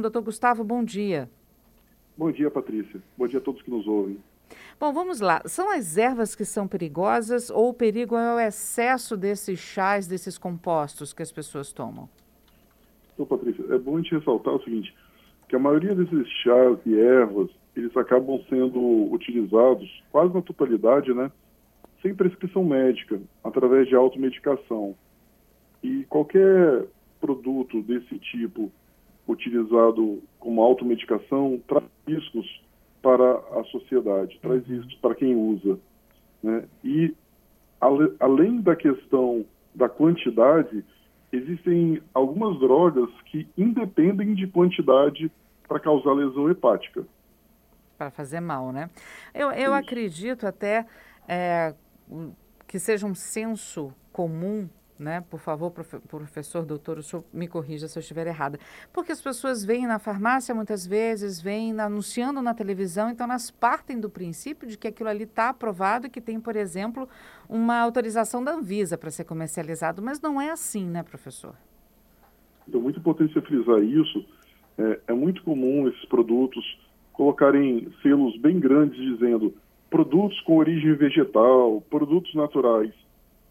Doutor Gustavo, bom dia. Bom dia, Patrícia. Bom dia a todos que nos ouvem. Bom, vamos lá. São as ervas que são perigosas ou o perigo é o excesso desses chás, desses compostos que as pessoas tomam? Então, Patrícia, é bom a gente ressaltar o seguinte, que a maioria desses chás e ervas, eles acabam sendo utilizados quase na totalidade, né, sem prescrição médica, através de automedicação. E qualquer produto desse tipo utilizado como automedicação traz riscos para a sociedade, traz uhum. riscos para quem usa. Né? E, ale, além da questão da quantidade, existem algumas drogas que independem de quantidade para causar lesão hepática. Para fazer mal, né? Eu, eu acredito até é, que seja um senso comum né? Por favor, profe professor, doutor, o senhor me corrija se eu estiver errada. Porque as pessoas vêm na farmácia muitas vezes, vêm anunciando na televisão, então elas partem do princípio de que aquilo ali está aprovado e que tem, por exemplo, uma autorização da Anvisa para ser comercializado. Mas não é assim, né, professor? Então, muito importante você frisar isso. É, é muito comum esses produtos colocarem selos bem grandes dizendo produtos com origem vegetal, produtos naturais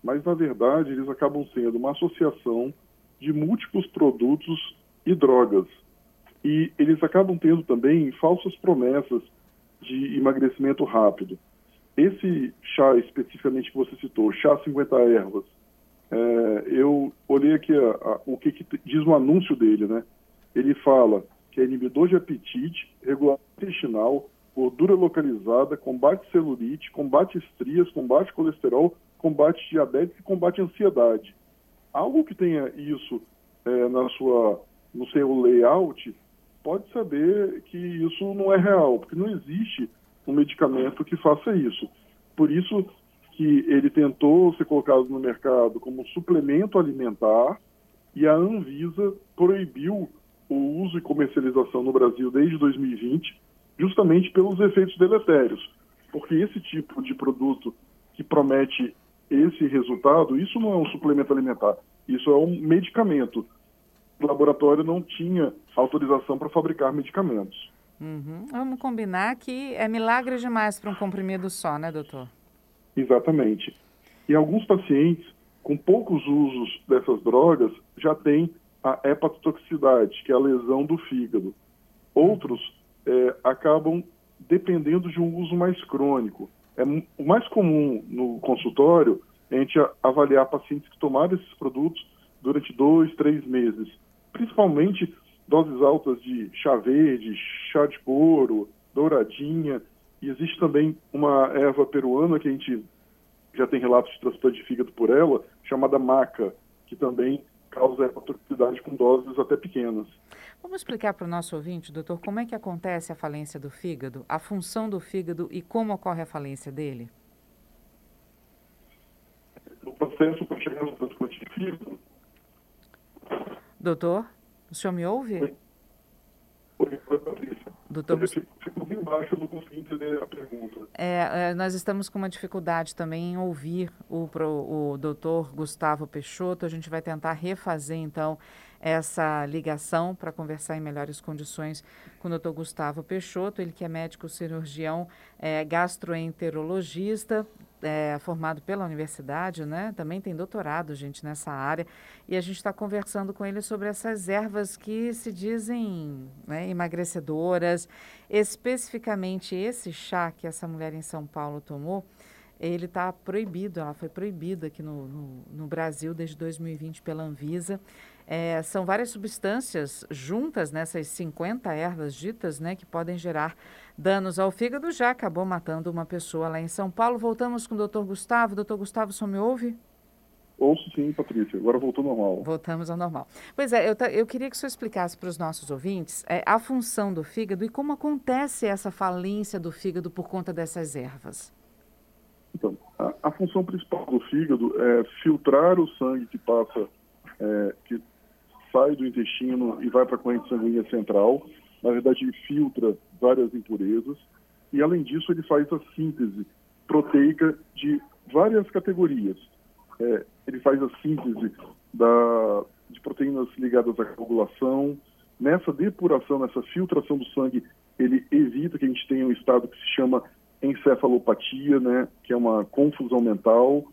mas na verdade eles acabam sendo uma associação de múltiplos produtos e drogas. E eles acabam tendo também falsas promessas de emagrecimento rápido. Esse chá especificamente que você citou, chá 50 ervas, é, eu olhei aqui a, a, o que, que, diz o anúncio dele, né? Ele fala que é inibidor de apetite, regulador intestinal, gordura localizada, combate celulite, combate estrias, combate colesterol, combate diabetes e combate ansiedade. Algo que tenha isso é, na sua, no seu layout, pode saber que isso não é real, porque não existe um medicamento que faça isso. Por isso que ele tentou ser colocado no mercado como suplemento alimentar e a Anvisa proibiu o uso e comercialização no Brasil desde 2020, justamente pelos efeitos deletérios. Porque esse tipo de produto que promete esse resultado, isso não é um suplemento alimentar, isso é um medicamento. O laboratório não tinha autorização para fabricar medicamentos. Uhum. Vamos combinar que é milagre demais para um comprimido só, né, doutor? Exatamente. E alguns pacientes com poucos usos dessas drogas já têm a hepatotoxicidade, que é a lesão do fígado. Outros é, acabam dependendo de um uso mais crônico. É, o mais comum no consultório é a gente avaliar pacientes que tomaram esses produtos durante dois, três meses, principalmente doses altas de chá verde, chá de couro, douradinha, e existe também uma erva peruana que a gente já tem relatos de transplante de fígado por ela, chamada maca, que também causa hepatotoxicidade com doses até pequenas. Vamos explicar para o nosso ouvinte, doutor, como é que acontece a falência do fígado, a função do fígado e como ocorre a falência dele? O processo para chegar no transplante de fígado. Doutor, o senhor me ouve? Oi. Doutor... Eu fico, fico bem baixo, eu não consegui entender a pergunta. É, é, nós estamos com uma dificuldade também em ouvir o, pro, o doutor Gustavo Peixoto. A gente vai tentar refazer, então, essa ligação para conversar em melhores condições com o doutor Gustavo Peixoto, ele que é médico cirurgião é, gastroenterologista, é, formado pela universidade, né? Também tem doutorado, gente, nessa área. E a gente está conversando com ele sobre essas ervas que se dizem né, emagrecedoras. Especificamente esse chá que essa mulher em São Paulo tomou, ele está proibido, ela foi proibida aqui no, no, no, Brasil desde 2020 pela Anvisa. É, são várias substâncias juntas nessas 50 ervas ditas, né, que podem gerar danos ao fígado. Já acabou matando uma pessoa lá em São Paulo. Voltamos com o doutor Gustavo. Doutor Gustavo, só me ouve? Ouço sim, Patrícia. Agora voltou ao normal. Voltamos ao normal. Pois é, eu, eu queria que o senhor explicasse para os nossos ouvintes é, a função do fígado e como acontece essa falência do fígado por conta dessas ervas. Então, a, a, função principal do fígado é filtrar o sangue que passa, é, que sai do intestino e vai para a corrente sanguínea central. Na verdade, ele filtra várias impurezas e, além disso, ele faz a síntese proteica de várias categorias. É, ele faz a síntese da, de proteínas ligadas à coagulação, nessa depuração, nessa filtração do sangue, ele evita que a gente tenha um estado que se chama encefalopatia, né, que é uma confusão mental.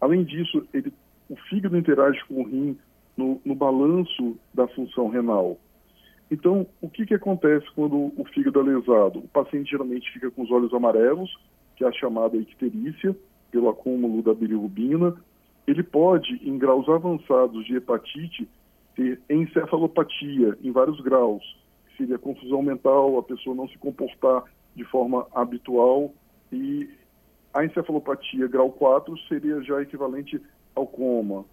Além disso, ele, o fígado interage com o rim no, no balanço da função renal. Então, o que, que acontece quando o fígado é lesado? O paciente geralmente fica com os olhos amarelos, que é a chamada icterícia, pelo acúmulo da bilirrubina. Ele pode, em graus avançados de hepatite, ter encefalopatia em vários graus, que seria confusão mental, a pessoa não se comportar de forma habitual e a encefalopatia grau 4 seria já equivalente ao coma.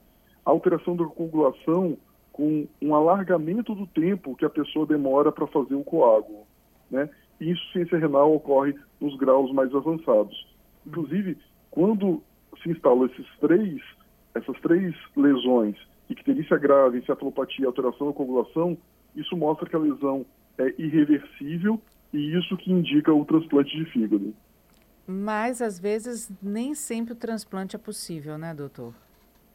A alteração da coagulação com um alargamento do tempo que a pessoa demora para fazer o coágulo, né? E insuficiência renal ocorre nos graus mais avançados. Inclusive, quando se instalam esses três, essas três lesões, icterícia grave, encefalopatia, alteração da coagulação, isso mostra que a lesão é irreversível e isso que indica o transplante de fígado. Mas, às vezes, nem sempre o transplante é possível, né, doutor?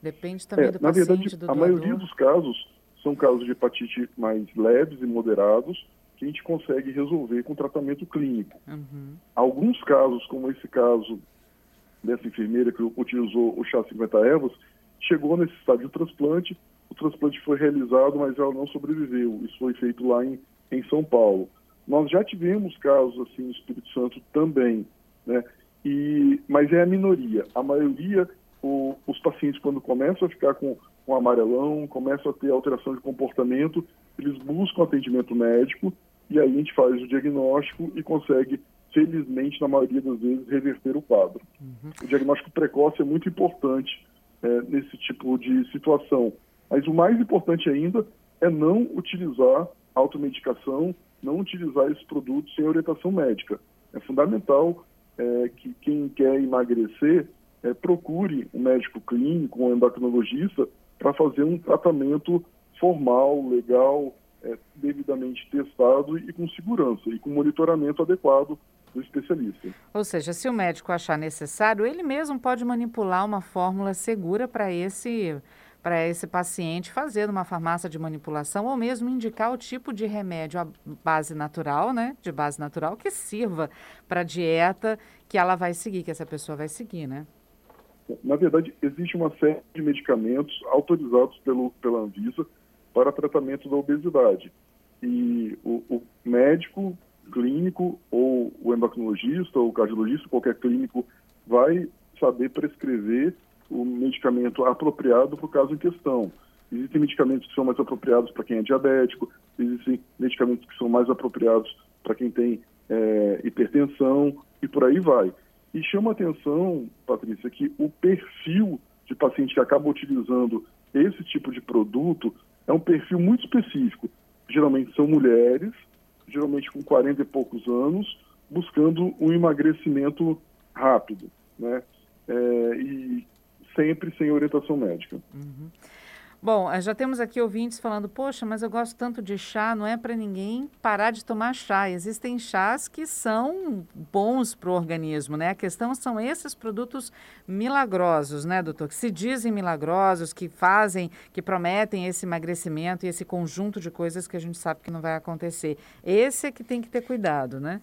Depende também é, do na paciente, verdade, do a doador. maioria dos casos são casos de hepatite mais leves e moderados que a gente consegue resolver com tratamento clínico. Uhum. Alguns casos, como esse caso dessa enfermeira que utilizou o chá 50 ervas, chegou nesse estágio de transplante, o transplante foi realizado, mas ela não sobreviveu. Isso foi feito lá em, em São Paulo. Nós já tivemos casos assim no Espírito Santo também, né? E, mas é a minoria. A maioria, o, os pacientes, quando começam a ficar com, com amarelão, começam a ter alteração de comportamento, eles buscam atendimento médico e aí a gente faz o diagnóstico e consegue, felizmente, na maioria das vezes, reverter o quadro. Uhum. O diagnóstico precoce é muito importante é, nesse tipo de situação. Mas o mais importante ainda é não utilizar automedicação, não utilizar esses produtos sem orientação médica. É fundamental é, que quem quer emagrecer é, procure um médico clínico, um endocrinologista, para fazer um tratamento formal, legal, é, devidamente testado e com segurança e com monitoramento adequado do especialista. Ou seja, se o médico achar necessário, ele mesmo pode manipular uma fórmula segura para esse para esse paciente fazer numa farmácia de manipulação ou mesmo indicar o tipo de remédio à base natural, né, de base natural que sirva para a dieta que ela vai seguir, que essa pessoa vai seguir, né? Na verdade, existe uma série de medicamentos autorizados pelo, pela Anvisa para tratamento da obesidade. E o, o médico clínico ou o endocrinologista ou o cardiologista, qualquer clínico, vai saber prescrever o medicamento apropriado para o caso em questão. Existem medicamentos que são mais apropriados para quem é diabético, existem medicamentos que são mais apropriados para quem tem é, hipertensão e por aí vai. E chama atenção, Patrícia, que o perfil de paciente que acaba utilizando esse tipo de produto é um perfil muito específico. Geralmente são mulheres, geralmente com 40 e poucos anos, buscando um emagrecimento rápido, né? É, e sempre sem orientação médica. Uhum. Bom, eh, já temos aqui ouvintes falando, poxa, mas eu gosto tanto de chá, não é para ninguém parar de tomar chá. Existem chás que são bons para o organismo, né? A questão são esses produtos milagrosos, né, doutor? Que se dizem milagrosos, que fazem, que prometem esse emagrecimento e esse conjunto de coisas que a gente sabe que não vai acontecer. Esse é que tem que ter cuidado, né?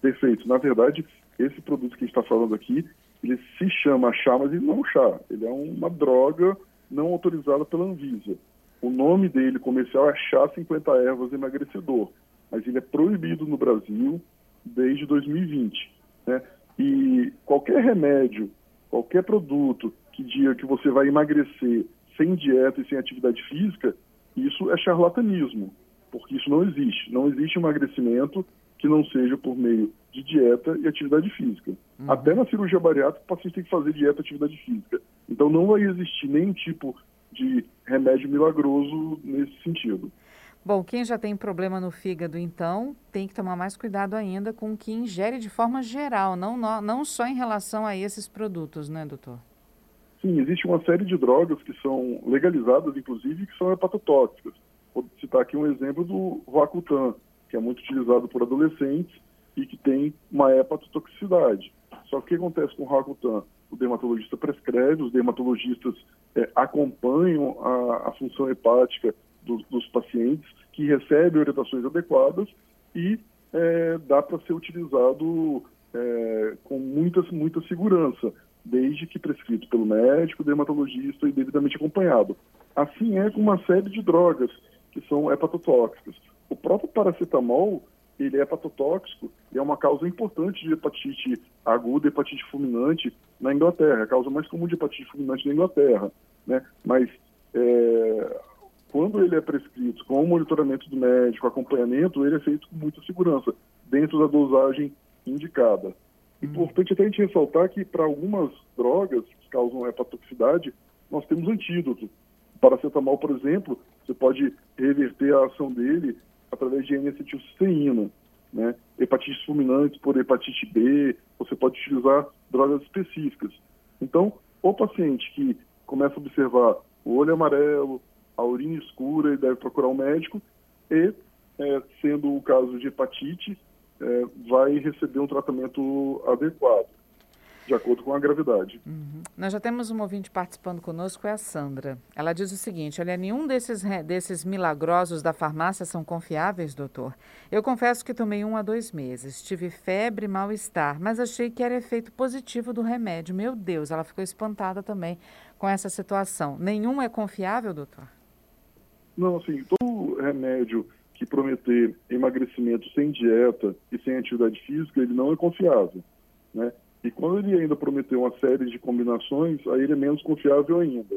Perfeito. Na verdade, esse produto que a gente está falando aqui, ele se chama chá, mas ele não é um chá. Ele é uma droga não autorizada pela Anvisa. O nome dele comercial é chá 50 ervas emagrecedor, mas ele é proibido no Brasil desde 2020. Né? E qualquer remédio, qualquer produto que diga que você vai emagrecer sem dieta e sem atividade física, isso é charlatanismo, porque isso não existe. Não existe emagrecimento que não seja por meio de dieta e atividade física. Uhum. Até na cirurgia bariátrica, o paciente tem que fazer dieta e atividade física. Então não vai existir nenhum tipo de remédio milagroso nesse sentido. Bom, quem já tem problema no fígado, então, tem que tomar mais cuidado ainda com o que ingere de forma geral, não, não só em relação a esses produtos, né, doutor? Sim, existe uma série de drogas que são legalizadas, inclusive, que são hepatotóxicas. Vou citar aqui um exemplo do Roacutan, que é muito utilizado por adolescentes e que tem uma hepatotoxicidade. Só que o que acontece com o Rakutan? O dermatologista prescreve, os dermatologistas é, acompanham a, a, função hepática do, dos pacientes, que recebe orientações adequadas e é, dá para ser utilizado é, com muita, muita segurança, desde que prescrito pelo médico, dermatologista e devidamente acompanhado. Assim é com uma série de drogas que são hepatotóxicas. O próprio paracetamol, ele é hepatotóxico e é uma causa importante de hepatite aguda, hepatite fulminante na Inglaterra, a causa mais comum de hepatite fulminante na Inglaterra, né? Mas é, quando ele é prescrito com o monitoramento do médico, acompanhamento, ele é feito com muita segurança, dentro da dosagem indicada. Hum. Importante até a gente ressaltar que para algumas drogas que causam hepatotoxicidade, nós temos antídoto. Paracetamol, por exemplo, você pode reverter a ação dele através de N-acetilcisteína. Né? Hepatites fulminantes por hepatite B, você pode utilizar drogas específicas. Então, o paciente que começa a observar o olho amarelo, a urina escura, ele deve procurar um médico e, é, sendo o caso de hepatite, é, vai receber um tratamento adequado, de acordo com a gravidade. Uhum. Nós já temos uma ouvinte participando conosco, é a Sandra. Ela diz o seguinte: olha, nenhum desses, desses milagrosos da farmácia são confiáveis, doutor. Eu confesso que tomei um a dois meses. Tive febre e mal-estar, mas achei que era efeito positivo do remédio. Meu Deus, ela ficou espantada também com essa situação. Nenhum é confiável, doutor? Não, assim, todo remédio que prometer emagrecimento sem dieta e sem atividade física, ele não é confiável, né? E quando ele ainda prometer uma série de combinações, aí ele é menos confiável ainda.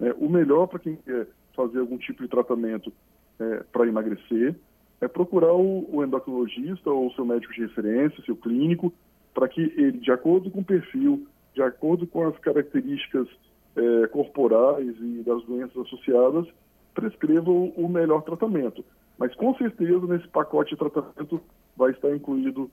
É, o melhor para quem quer fazer algum tipo de tratamento é, para emagrecer é procurar o, o endocrinologista ou o seu médico de referência, seu clínico, para que ele, de acordo com o perfil, de acordo com as características é, corporais e das doenças associadas, prescreva o, o melhor tratamento. Mas com certeza nesse pacote de tratamento vai estar incluído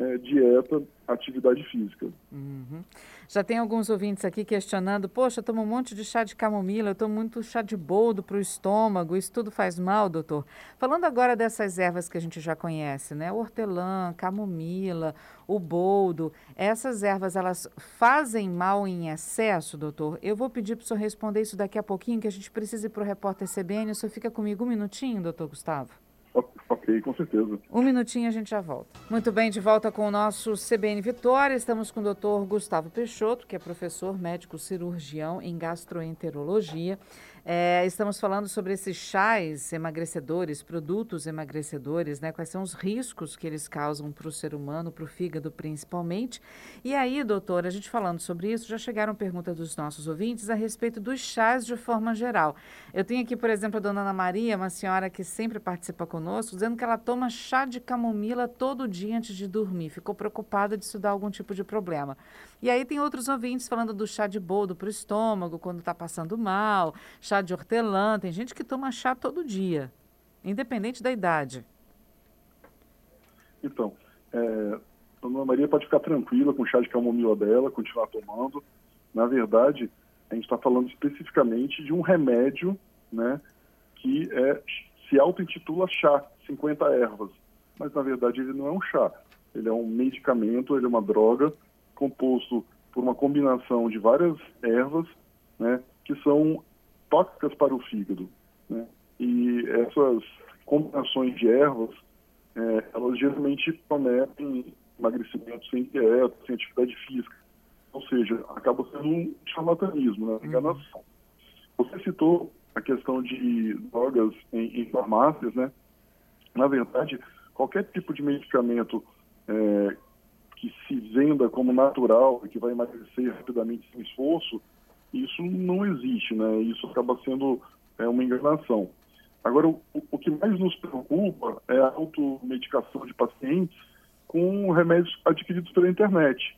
é, dieta, atividade física. Uhum. Já tem alguns ouvintes aqui questionando: poxa, eu tomo um monte de chá de camomila, eu tomo muito chá de boldo para o estômago, isso tudo faz mal, doutor? Falando agora dessas ervas que a gente já conhece, né? Hortelã, camomila, o boldo, essas ervas elas fazem mal em excesso, doutor? Eu vou pedir para o senhor responder isso daqui a pouquinho, que a gente precisa ir para o repórter CBN. O senhor fica comigo um minutinho, doutor Gustavo? Ok, com certeza. Um minutinho a gente já volta. Muito bem, de volta com o nosso CBN Vitória. Estamos com o doutor Gustavo Peixoto, que é professor médico cirurgião em gastroenterologia. É, estamos falando sobre esses chás emagrecedores, produtos emagrecedores, né? Quais são os riscos que eles causam para o ser humano, para o fígado principalmente. E aí, doutora, a gente falando sobre isso, já chegaram perguntas dos nossos ouvintes a respeito dos chás de forma geral. Eu tenho aqui, por exemplo, a dona Ana Maria, uma senhora que sempre participa conosco, dizendo que ela toma chá de camomila todo dia antes de dormir. Ficou preocupada de isso dar algum tipo de problema. E aí tem outros ouvintes falando do chá de boldo para o estômago, quando está passando mal, chá de hortelã. Tem gente que toma chá todo dia, independente da idade. Então, é, a Dona Maria pode ficar tranquila com o chá de camomila dela, continuar tomando. Na verdade, a gente está falando especificamente de um remédio, né, que é, se auto-intitula chá, 50 ervas. Mas, na verdade, ele não é um chá. Ele é um medicamento, ele é uma droga composto por uma combinação de várias ervas, né, que são tóxicas para o fígado. Né? E essas combinações de ervas, é, elas geralmente prometem emagrecimento sem dieta, sem atividade física. Ou seja, acaba sendo um charlatanismo, né? enganação. Você citou a questão de drogas em, em farmácias, né? Na verdade, qualquer tipo de medicamento é, que se venda como natural e que vai emagrecer rapidamente sem esforço, isso não existe, né? Isso acaba sendo é, uma enganação. Agora, o, o que mais nos preocupa é a automedicação de pacientes com remédios adquiridos pela internet.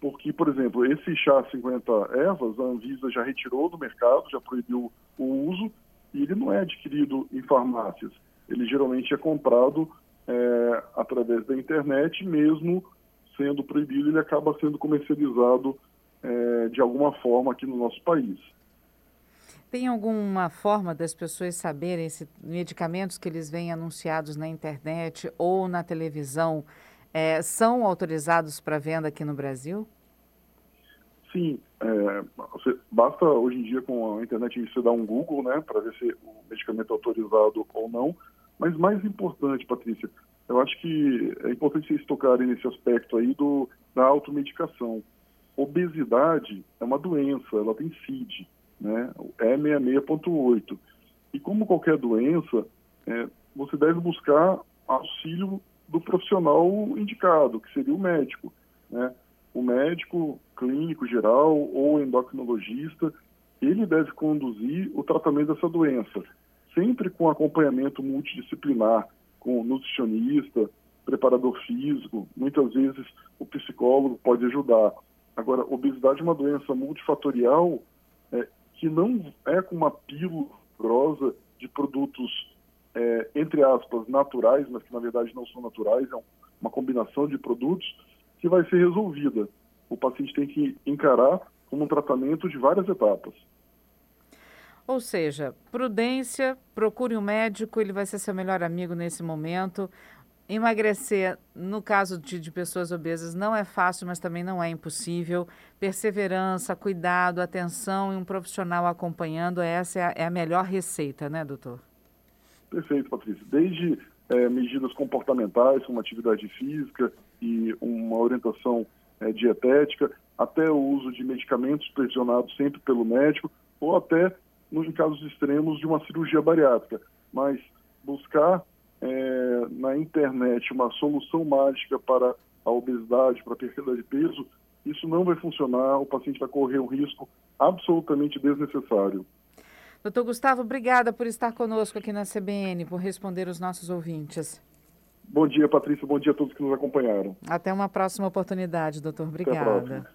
Porque, por exemplo, esse chá 50 ervas, a Anvisa já retirou do mercado, já proibiu o uso, e ele não é adquirido em farmácias. Ele geralmente é comprado é, através da internet, mesmo sendo proibido, ele acaba sendo comercializado é, de alguma forma aqui no nosso país. Tem alguma forma das pessoas saberem se medicamentos que eles veem anunciados na internet ou na televisão é, são autorizados para venda aqui no Brasil? Sim, é, você, basta hoje em dia com a internet você dar um Google, né, para ver se o medicamento é autorizado ou não. Mas mais importante, Patrícia, eu acho que é importante vocês tocarem nesse aspecto aí do, da automedicação. Obesidade é uma doença, ela tem CID, né, é 66.8. E como qualquer doença, é, você deve buscar auxílio do profissional indicado, que seria o médico, né? o médico clínico geral ou endocrinologista, ele deve conduzir o tratamento dessa doença, sempre com acompanhamento multidisciplinar, com nutricionista, preparador físico, muitas vezes o psicólogo pode ajudar. Agora, obesidade é uma doença multifatorial é, que não é com uma pílula grossa de produtos, é, entre aspas, naturais, mas que na verdade não são naturais, é uma combinação de produtos, que vai ser resolvida. O paciente tem que encarar como um tratamento de várias etapas. Ou seja, prudência, procure um médico, ele vai ser seu melhor amigo nesse momento. Emagrecer, no caso de, de, pessoas obesas, não é fácil, mas também não é impossível. Perseverança, cuidado, atenção e um profissional acompanhando, essa é a, é a melhor receita, né, doutor? Perfeito, Patrícia. Desde é, medidas comportamentais, como atividade física, e uma orientação é, dietética, até o uso de medicamentos supervisionados sempre pelo médico, ou até, nos casos extremos, de uma cirurgia bariátrica. Mas buscar é, na internet uma solução mágica para a obesidade, para a perda de peso, isso não vai funcionar, o paciente vai correr um risco absolutamente desnecessário. Doutor Gustavo, obrigada por estar conosco aqui na CBN, por responder os nossos ouvintes. Bom dia, Patrícia. Bom dia a todos que nos acompanharam. Até uma próxima oportunidade, doutor. Obrigada.